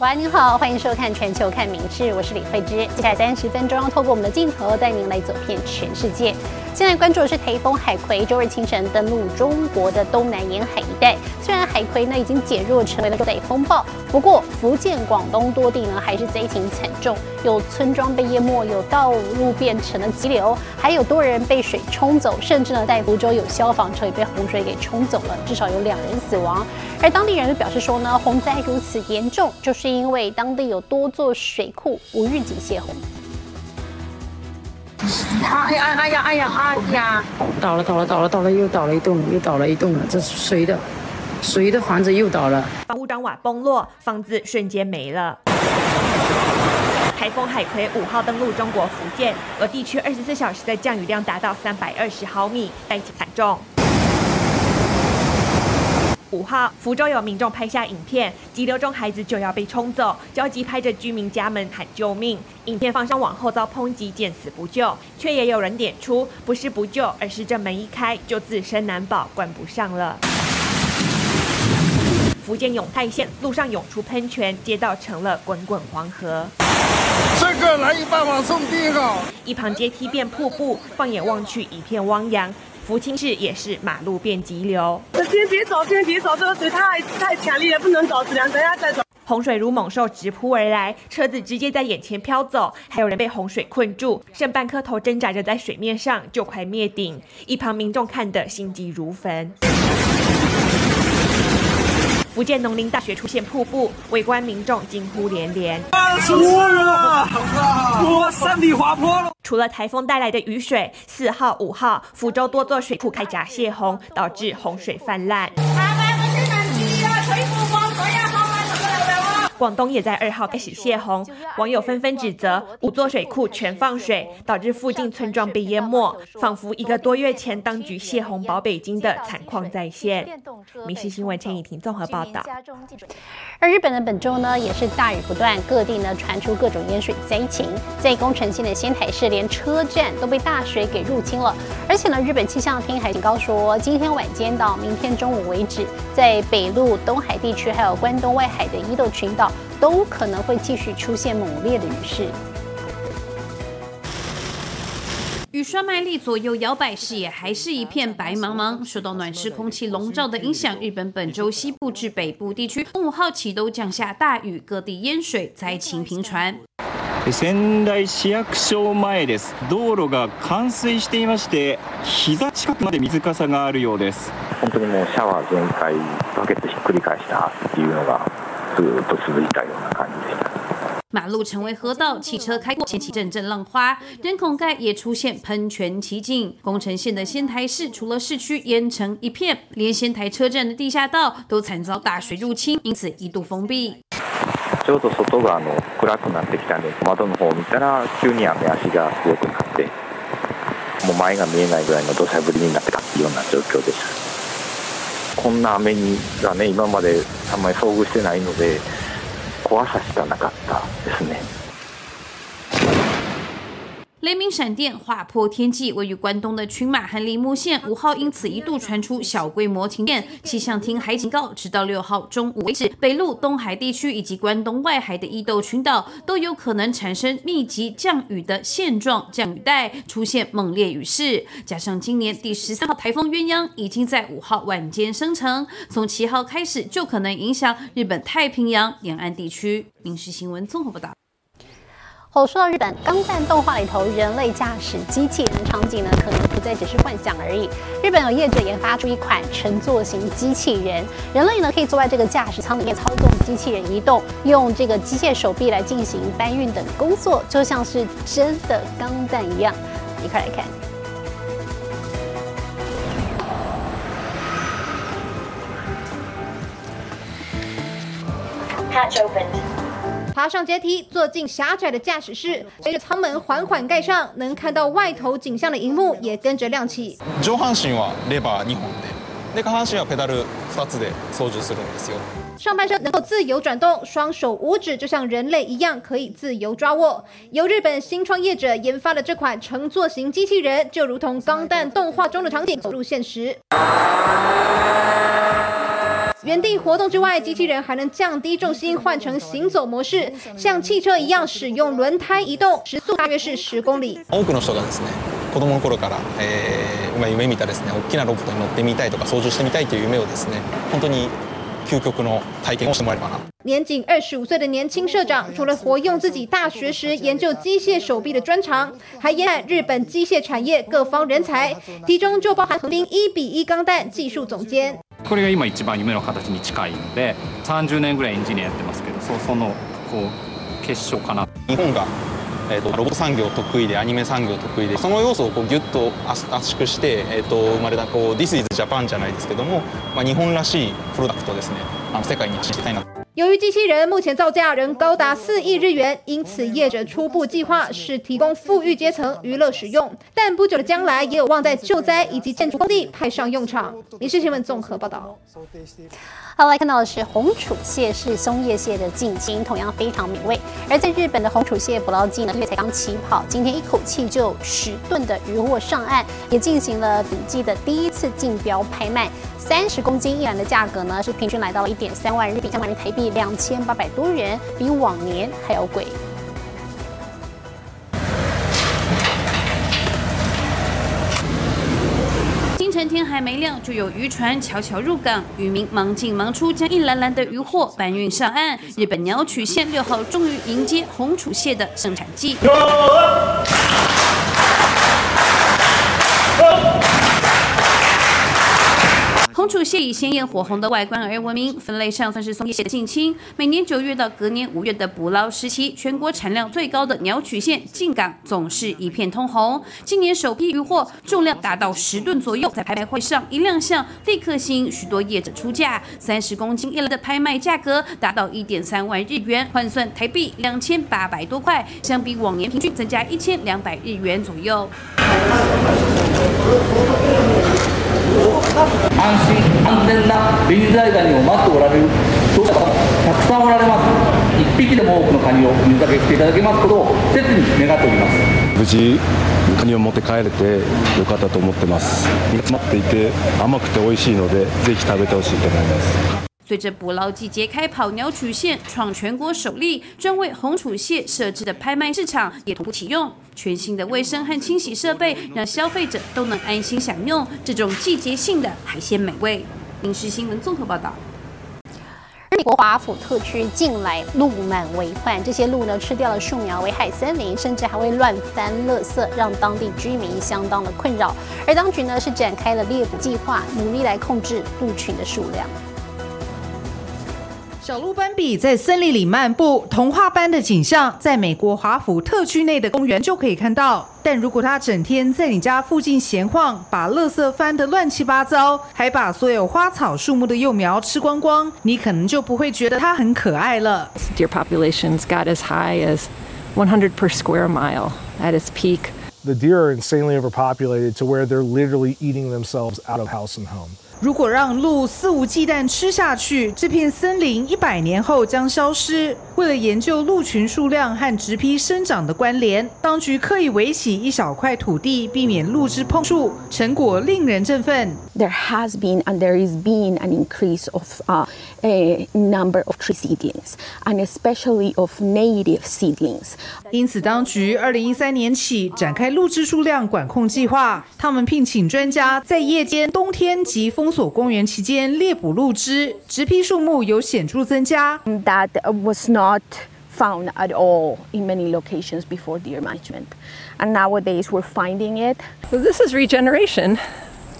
喂，您好，欢迎收看《全球看名事》，我是李慧芝。接下来三十分钟，要透过我们的镜头带您来走遍全世界。现在关注的是台风海葵，周日清晨登陆中国的东南沿海一带。虽然海葵呢已经减弱成为了热带风暴，不过福建、广东多地呢还是灾情惨重，有村庄被淹没，有道路变成了急流，还有多人被水冲走，甚至呢在福州有消防车也被洪水给冲走了，至少有两人死亡。而当地人就表示说呢，洪灾如此严重，就是因为当地有多座水库无预警泄洪。哎呀哎呀哎呀哎呀！倒了倒了倒了倒了，又倒了一栋，又倒了一栋了，这是谁的？谁的房子又倒了？房屋砖瓦崩落，房子瞬间没了。台风海葵五号登陆中国福建，而地区二十四小时的降雨量达到三百二十毫米，灾情惨重。五号，福州有民众拍下影片，急流中孩子就要被冲走，焦急拍着居民家门喊救命。影片放上网后遭抨击见死不救，却也有人点出，不是不救，而是这门一开就自身难保，关不上了。福建永泰县路上涌出喷泉，街道成了滚滚黄河。这个来一半往送第一个，一旁阶梯变瀑布，放眼望去一片汪洋。福清市也是马路变急流，先别走，先别走，这个水太太强烈了，不能走，只能等下再走。洪水如猛兽直扑而来，车子直接在眼前飘走，还有人被洪水困住，剩半颗头挣扎着在水面上，就快灭顶。一旁民众看得心急如焚。福建农林大学出现瀑布，围观民众惊呼连连。哇，山体滑坡了！除了台风带来的雨水，四号、五号，福州多座水库开闸泄洪，导致洪水泛滥。广东也在二号开始泄洪，网友纷纷指责五座水库全放水，导致附近村庄被淹没，仿佛一个多月前当局泄洪保北京的惨况再现。民事新闻陈以婷综合报道。而日本的本周呢，也是大雨不断，各地呢传出各种淹水灾情。在宫城县的仙台市，连车站都被大水给入侵了。而且呢，日本气象厅还警告说，今天晚间到明天中午为止，在北陆、东海地区还有关东外海的伊豆群岛，都可能会继续出现猛烈的雨势。雨刷卖力左右摇摆，视野还是一片白茫茫。受到暖湿空气笼罩的影响，日本本周西部至北部地区五号起都降下大雨，各地淹水，灾情频传。仙台市役所前です。道路が冠水していまして、膝近くまで水かさがあるようです。本当にもうシャワー全開、バケツひっくり返したっていうのが ずっと続いたような感じでした。马路成为河道，汽车开过，掀起阵阵浪花，人孔盖也出现喷泉奇景。宫城县的仙台市，除了市区淹成一片，连仙台车站的地下道都惨遭大水入侵，因此一度封闭。ちょうど外があの暗くなってきたんで、窓の方を見たら急に雨足が強くなって、もう前が見えないぐらいの土砂降りになってたっていうような状況でした。 こんな雨にがね今まであんまり遭遇してないので。怖さしかなかったですね。雷鸣闪电划破天际，位于关东的群马和铃木县五号因此一度传出小规模停电。气象厅还警告，直到六号中午为止，北陆、东海地区以及关东外海的伊豆群岛都有可能产生密集降雨的现状，降雨带出现猛烈雨势。加上今年第十三号台风鸳鸯已经在五号晚间生成，从七号开始就可能影响日本太平洋沿岸地区。民事新闻综合报道。哦，说到日本钢弹动画里头人类驾驶机器人的场景呢，可能不再只是幻想而已。日本有业者研发出一款乘坐型机器人，人类呢可以坐在这个驾驶舱里面操纵机器人移动，用这个机械手臂来进行搬运等工作，就像是真的钢弹一样。一块来看。Hatch opened. 爬上阶梯，坐进狭窄的驾驶室，随着舱门缓缓盖上，能看到外头景象的荧幕也跟着亮起。上半身はレバー2本で、下半身はペダル2つで操縦するんですよ。上半身能够自由转动，双手五指就像人类一样可以自由抓握。由日本新创业者研发的这款乘坐型机器人，就如同钢弹动画中的场景走入现实。 原地活动之外，机器人还能降低重心，换成行走模式，像汽车一样使用轮胎移动，时速大约是十公里。多くの人がですね、子供の頃から、えー、夢見たですね、大きなロボットに乗ってみたいとか操縦してみたいという夢をですね、本当に究極の体験をしてもらえればな。年仅二十五岁的年轻社长，除了活用自己大学时研究机械手臂的专长，还延揽日本机械产业各方人才，其中就包含横滨一比一钢弹技术总监。 これが今一番夢の形に近いので、30年ぐらいエンジニアやってますけど、そそのこう結晶かな。日本がえーと、ロボット産業得意でアニメ産業得意でその要素をこうギュッと圧縮して、えーと、生まれたこう This is Japan じゃないですけども、まあ、日本らしいプロダクトですねあの世界に発信したいなと由于机器人目前造价仍高达四亿日元，因此业者初步计划是提供富裕阶层娱乐使用，但不久的将来也有望在救灾以及建筑工地派上用场。民事新闻综合报道。好，来看到的是红楚蟹是松叶蟹的近亲，同样非常美味。而在日本的红楚蟹捕捞季呢，月才刚起跑，今天一口气就十吨的渔获上岸，也进行了本季的第一次竞标拍卖。三十公斤一篮的价格呢，是平均来到了一点三万日币，相当于台币两千八百多元，比往年还要贵。清晨天还没亮，就有渔船悄悄入港，渔民忙进忙出，将一篮篮的渔获搬运上岸。日本鸟取县六号终于迎接红楚蟹的生产季。红楚蟹以鲜艳火红的外观而闻名，分类上算是松叶蟹的近亲。每年九月到隔年五月的捕捞时期，全国产量最高的鸟取县进港总是一片通红。今年首批渔获重量达到十吨左右，在拍卖会上一亮相，立刻吸引许多业者出价。三十公斤一篮的拍卖价格达到一点三万日元，换算台币两千八百多块，相比往年平均增加一千两百日元左右。安心安全な臨在ガニを待っておられるそうした方たくさんおられます。一匹でも多くのカニを水揚げしていただけますことを切に願っております。無事カニを持って帰れてよかったと思ってます。詰まっていて甘くて美味しいのでぜひ食べてほしいと思います。随着捕捞季节开跑，鸟取县创全国首例，专为红楚蟹设置的拍卖市场也同步启用。全新的卫生和清洗设备，让消费者都能安心享用这种季节性的海鲜美味。影视新闻综合报道。美国华府特区近来鹿满为患，这些鹿呢吃掉了树苗，危害森林，甚至还会乱翻垃圾，让当地居民相当的困扰。而当局呢是展开了猎捕计划，努力来控制鹿群的数量。小鹿斑比在森林里漫步，童话般的景象，在美国华府特区内的公园就可以看到。但如果它整天在你家附近闲晃，把垃圾翻得乱七八糟，还把所有花草树木的幼苗吃光光，你可能就不会觉得它很可爱了。Deer populations got as high as 100 per square mile at its peak. The deer are insanely overpopulated to where they're literally eating themselves out of house and home. 如果让鹿肆无忌惮吃下去，这片森林一百年后将消失。为了研究鹿群数量和植批生长的关联，当局刻意围起一小块土地，避免鹿只碰触。成果令人振奋。There has been and there is been an increase of a number of tree seedlings, and especially of native seedlings. 因此，当局二零一三年起展开鹿只数量管控计划。他们聘请专家在夜间、冬天及封锁公园期间猎捕鹿只，植批数目有显著增加。That was not found at all in many locations before deer management, and nowadays we're finding it. So this is regeneration.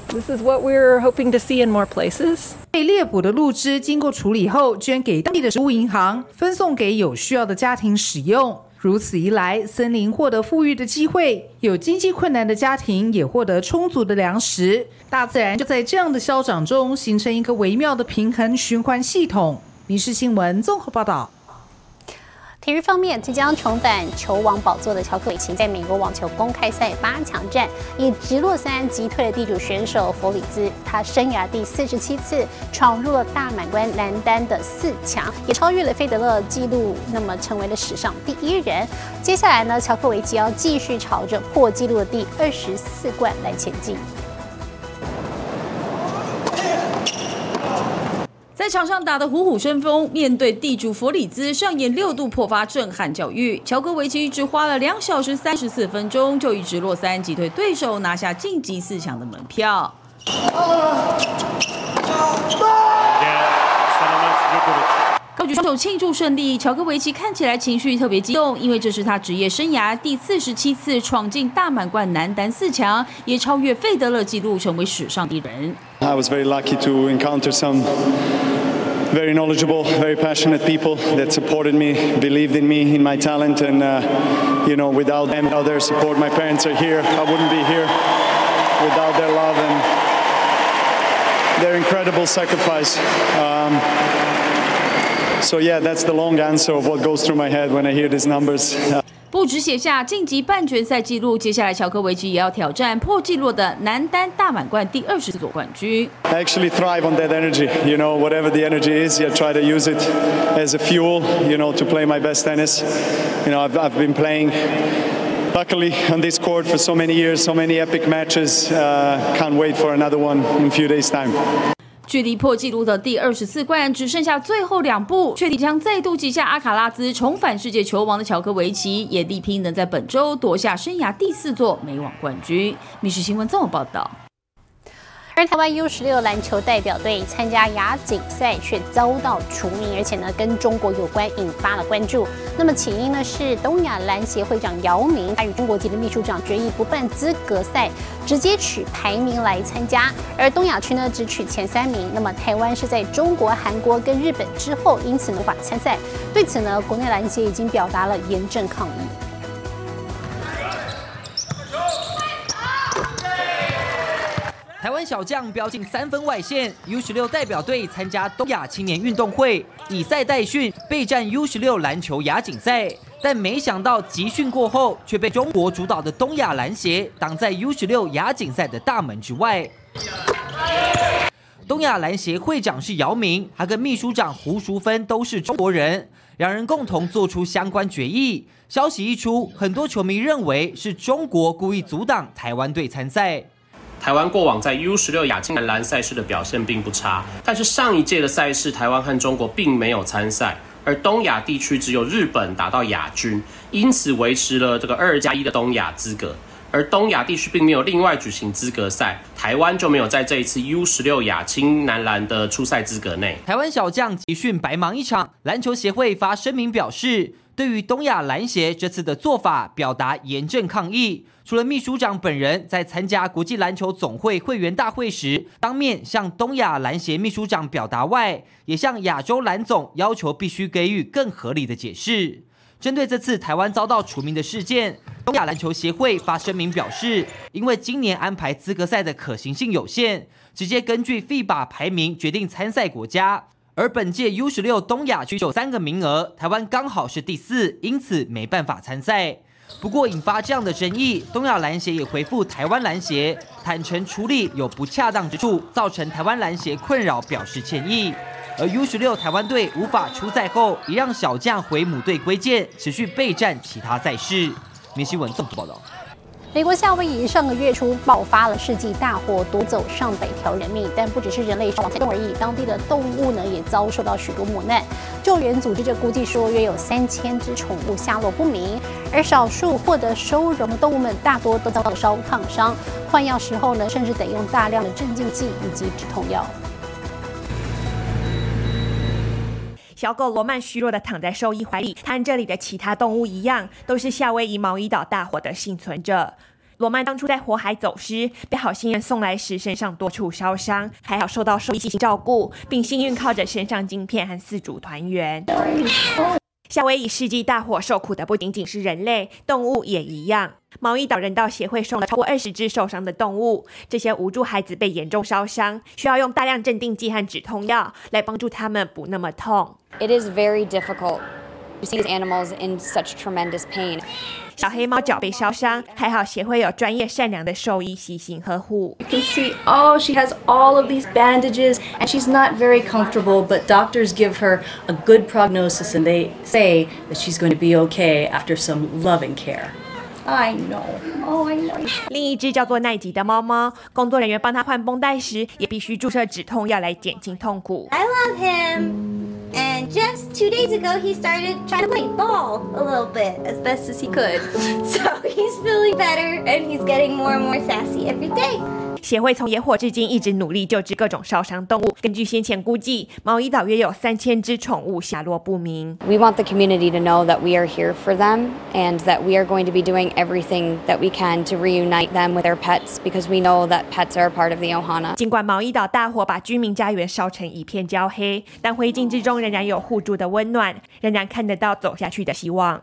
This is what we're hoping to see in more places. 被猎捕的鹿只经过处理后，捐给当地的食物银行，分送给有需要的家庭使用。如此一来，森林获得富裕的机会，有经济困难的家庭也获得充足的粮食，大自然就在这样的消长中形成一个微妙的平衡循环系统。民事新闻综合报道。体育方面，即将重返球王宝座的乔克维奇，在美国网球公开赛八强战，以直落三击退了地主选手弗里兹，他生涯第四十七次闯入了大满贯男单的四强，也超越了费德勒纪录，那么成为了史上第一人。接下来呢，乔克维奇要继续朝着破纪录的第二十四冠来前进。场上打得虎虎生风，面对地主弗里兹上演六度破发震撼教育。乔戈维奇只花了两小时三十四分钟，就以直落三击退对手，拿下晋级四强的门票。高举双手庆祝胜利，乔戈维奇看起来情绪特别激动，因为这是他职业生涯第四十七次闯进大满贯男单四强，也超越费德勒纪录，成为史上第一人。I was very lucky to encounter some very knowledgeable, very passionate people that supported me, believed in me, in my talent, and uh, you know, without them, without their support, my parents are here. I wouldn't be here without their love and their incredible sacrifice. Um, so yeah, that's the long answer of what goes through my head when I hear these numbers. 不止写下晋级半决赛纪录，接下来乔科维奇也要挑战破纪录的男单大满贯第二十四座冠军。I actually thrive on that energy. You know, whatever the energy is, I try to use it as a fuel. You know, to play my best tennis. You know, I've, I've been playing. Luckily, on this court for so many years, so many epic matches. Uh, can't wait for another one in a few days' time. 距离破纪录的第二十四冠只剩下最后两步，确定将再度击下阿卡拉兹，重返世界球王的乔科维奇，也力拼能在本周夺下生涯第四座美网冠军。密室新闻这么报道。而台湾 U 十六篮球代表队参加亚锦赛却遭到除名，而且呢跟中国有关，引发了关注。那么起因呢是东亚篮协会长姚明他与中国籍的秘书长决议不办资格赛，直接取排名来参加，而东亚区呢只取前三名。那么台湾是在中国、韩国跟日本之后，因此无法参赛。对此呢，国内篮协已经表达了严正抗议。台湾小将飙进三分外线，U 十六代表队参加东亚青年运动会，以赛代训备战 U 十六篮球亚锦赛。但没想到集训过后，却被中国主导的东亚篮协挡在 U 十六亚锦赛的大门之外。东亚篮协会长是姚明，还跟秘书长胡淑芬都是中国人，两人共同做出相关决议。消息一出，很多球迷认为是中国故意阻挡台湾队参赛。台湾过往在 U 十六亚青男篮赛事的表现并不差，但是上一届的赛事，台湾和中国并没有参赛，而东亚地区只有日本打到亚军，因此维持了这个二加一的东亚资格。而东亚地区并没有另外举行资格赛，台湾就没有在这一次 U 十六亚青男篮的初赛资格内。台湾小将集训白忙一场，篮球协会发声明表示，对于东亚篮协这次的做法表达严正抗议。除了秘书长本人在参加国际篮球总会会员大会时当面向东亚篮协秘书长表达外，也向亚洲篮总要求必须给予更合理的解释。针对这次台湾遭到除名的事件，东亚篮球协会发声明表示，因为今年安排资格赛的可行性有限，直接根据 FIBA 排名决定参赛国家。而本届 U 十六东亚区有三个名额，台湾刚好是第四，因此没办法参赛。不过，引发这样的争议，东亚篮协也回复台湾篮协，坦诚处理有不恰当之处，造成台湾篮协困扰，表示歉意。而 U 十六台湾队无法出赛后，也让小将回母队归建，持续备战其他赛事。明新闻综合报道。美国夏威夷上个月初爆发了世纪大火，夺走上百条人命。但不只是人类伤亡惨重而已，当地的动物呢也遭受到许多磨难。救援组织就估计说，约有三千只宠物下落不明，而少数获得收容的动物们大多都遭到烧烫伤，换药时候呢，甚至得用大量的镇静剂以及止痛药。小狗罗曼虚弱的躺在兽医怀里，它和这里的其他动物一样，都是夏威夷毛伊岛大火的幸存者。罗曼当初在火海走失，被好心人送来时，身上多处烧伤，还好受到兽医细心照顾，并幸运靠着身上晶片和四组团圆。夏威夷世纪大火受苦的不仅仅是人类，动物也一样。毛伊岛人道协会送了超过二十只受伤的动物，这些无助孩子被严重烧伤，需要用大量镇定剂和止痛药来帮助他们不那么痛。It is very difficult to see these animals in such tremendous pain. 小黑猫脚被烧伤，还好协会有专业善良的兽医悉心呵护。 You can see, oh, she has all of these bandages and she's not very comfortable, but doctors give her a good prognosis and they say that she's going to be okay after some loving care. I know. Oh, I know. 另一只叫做奈吉的猫猫，工作人员帮它换绷带时，也必须注射止痛药来减轻痛苦。 I love him. And just two days ago, he started trying to play ball a little bit as best as he could. So he's feeling better and he's getting more and more sassy every day. 协会从野火至今一直努力救治各种烧伤动物。根据先前估计，毛伊岛约有三千只宠物下落不明。We want the community to know that we are here for them and that we are going to be doing everything that we can to reunite them with their pets because we know that pets are a part of the Ohana. 尽管毛伊岛大火把居民家园烧成一片焦黑，但灰烬之中仍然有互助的温暖，仍然看得到走下去的希望。《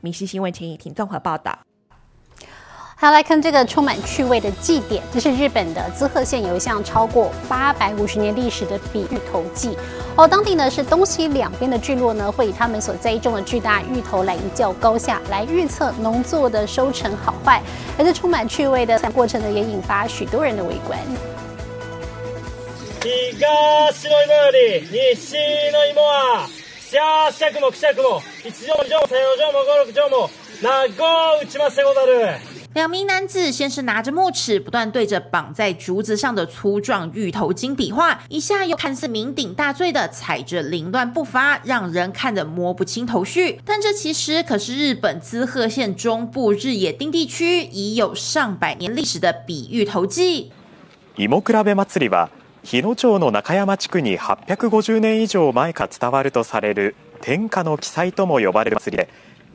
民事新闻》陈以婷综合报道。好，来看这个充满趣味的祭典，这是日本的滋贺县有一项超过八百五十年历史的比芋头祭。哦，当地呢是东西两边的聚落呢，会以他们所栽种的巨大芋头来一较高下，来预测农作的收成好坏。而这充满趣味的过程呢，也引发许多人的围观。東の芋より西の芋はシャーシャクもクシャクも一条二条も三条も五六条も長う打ちましてござる。两名男子先是拿着木尺，不断对着绑在竹子上的粗壮芋头茎比划，一下又看似酩酊大醉的踩着凌乱步伐，让人看得摸不清头绪。但这其实可是日本滋贺县中部日野町地区已有上百年历史的比芋头祭。芋比べ祭りは日野町の中山地区に850年以上前から伝わるとされる天下の奇祭とも呼ばれる祭りで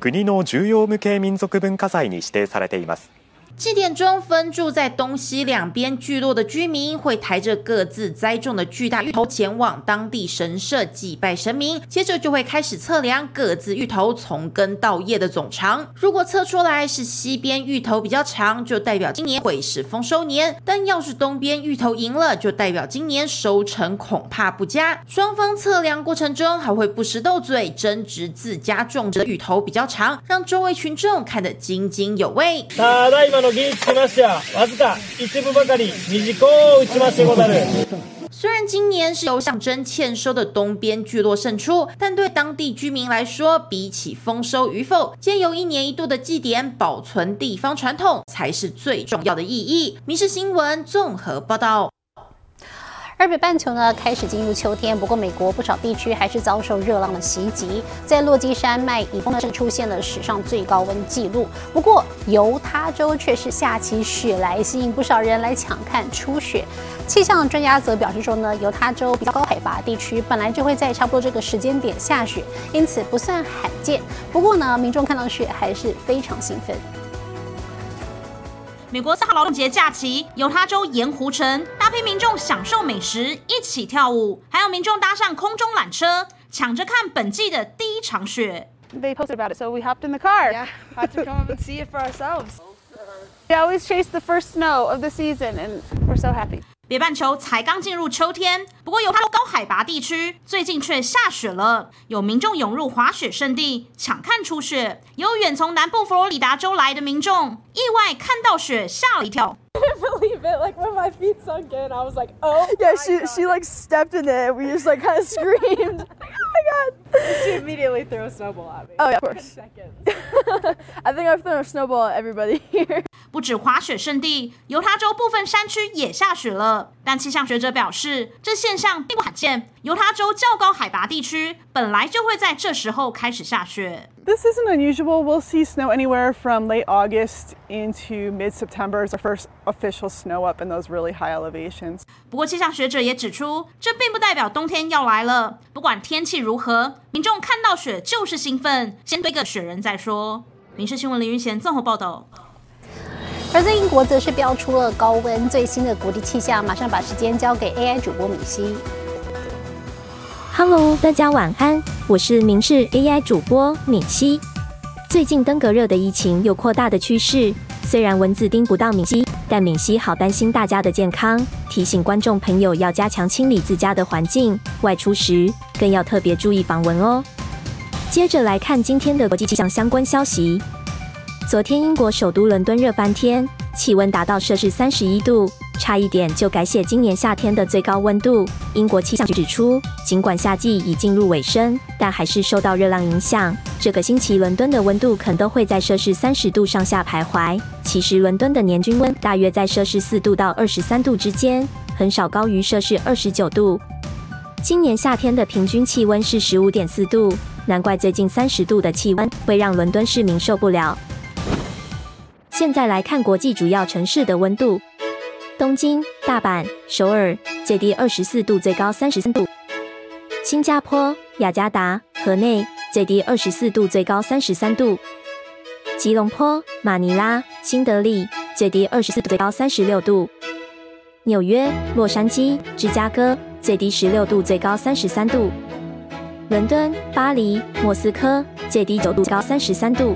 国の重要無形民族文化財に指定されています。祭典中，分住在东西两边聚落的居民会抬着各自栽种的巨大芋头前往当地神社祭拜神明，接着就会开始测量各自芋头从根到叶的总长。如果测出来是西边芋头比较长，就代表今年会是丰收年；但要是东边芋头赢了，就代表今年收成恐怕不佳。双方测量过程中还会不时斗嘴，争执自家种植的芋头比较长，让周围群众看得津津有味。ただいまの技術きましてはわずか一部ばかり短う打ちましてござる。虽然今年是由象征欠收的东边聚落胜出，但对当地居民来说，比起丰收与否，借由一年一度的祭典，保存地方传统才是最重要的意义。民事新闻综合报道。 而北半球呢开始进入秋天，不过美国不少地区还是遭受热浪的袭击，在落基山脉以东呢是出现了史上最高温记录。不过犹他州却是下起雪来，吸引不少人来抢看初雪。气象专家则表示说呢，犹他州比较高海拔地区本来就会在差不多这个时间点下雪，因此不算罕见。不过呢，民众看到雪还是非常兴奋。美国四号劳动节假期，犹他州盐湖城大批民众享受美食，一起跳舞，还有民众搭上空中缆车，抢着看本季的第一场雪。They posted about it, so we hopped in the car. Yeah, had to come up and see it for ourselves. We always chase the first snow of the season, and we're so happy. 北半球才刚进入秋天，不过犹他州高海拔地区最近却下雪了，有民众涌入滑雪圣地抢看初雪，也有远从南部佛罗里达州来的民众意外看到雪吓了一跳。 couldn't believe it. Like when my feet sunk in, I was like, oh. Yeah, she she like stepped in it. We just like kind of screamed. oh my god! She immediately threw a snowball at me. Oh yeah, of course. I think I've thrown a snowball at everybody here. 不止滑雪圣地，犹他州部分山区也下雪了。但气象学者表示，这现象并不罕见。犹他州较高海拔地区本来就会在这时候开始下雪。This isn't unusual. We'll see snow anywhere from late August into mid September as our first official snow up in those really high elevations. 不过，气象学者也指出，这并不代表冬天要来了。不管天气如何，民众看到雪就是兴奋，先堆个雪人再说。民事新闻林云贤综合报道。而在英国则是标出了高温，最新的国际气象，马上把时间交给 AI 主播敏熙。Hello，大家晚安，我是明视 AI 主播敏熙。最近登革热的疫情有扩大的趋势，虽然蚊子叮不到敏熙，但敏熙好担心大家的健康，提醒观众朋友要加强清理自家的环境，外出时更要特别注意防蚊哦。接着来看今天的国际气象相关消息。昨天英国首都伦敦热翻天，气温达到摄氏三十一度，差一点就改写今年夏天的最高温度。英国气象局指出，尽管夏季已进入尾声，但还是受到热浪影响。这个星期伦敦的温度可能都会在摄氏三十度上下徘徊。其实伦敦的年均温大约在摄氏四度到二十三度之间，很少高于摄氏二十九度。今年夏天的平均气温是十五点四度，难怪最近三十度的气温会让伦敦市民受不了。现在来看国际主要城市的温度。东京、大阪、首尔最低二十四度，最高三十三度；新加坡、雅加达、河内最低二十四度，最高三十三度；吉隆坡、马尼拉、新德里最低二十四度，最高三十六度；纽约、洛杉矶、芝加哥最低十六度，最高三十三度；伦敦、巴黎、莫斯科最低九度，最高三十三度。